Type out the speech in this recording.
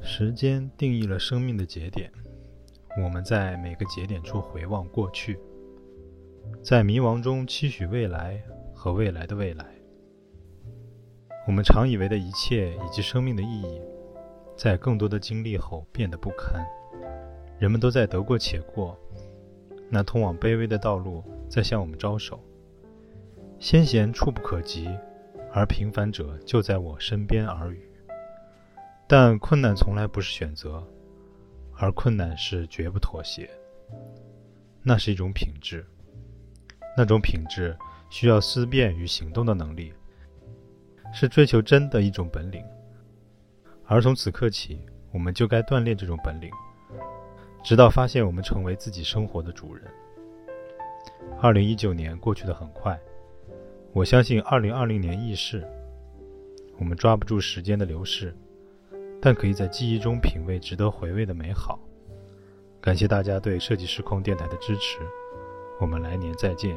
时间定义了生命的节点，我们在每个节点处回望过去，在迷茫中期许未来和未来的未来。我们常以为的一切以及生命的意义，在更多的经历后变得不堪。人们都在得过且过，那通往卑微的道路在向我们招手。先贤触不可及，而平凡者就在我身边耳语。但困难从来不是选择，而困难是绝不妥协。那是一种品质，那种品质需要思辨与行动的能力，是追求真的一种本领。而从此刻起，我们就该锻炼这种本领，直到发现我们成为自己生活的主人。二零一九年过去的很快，我相信二零二零年易逝。我们抓不住时间的流逝。但可以在记忆中品味值得回味的美好。感谢大家对设计师空电台的支持，我们来年再见。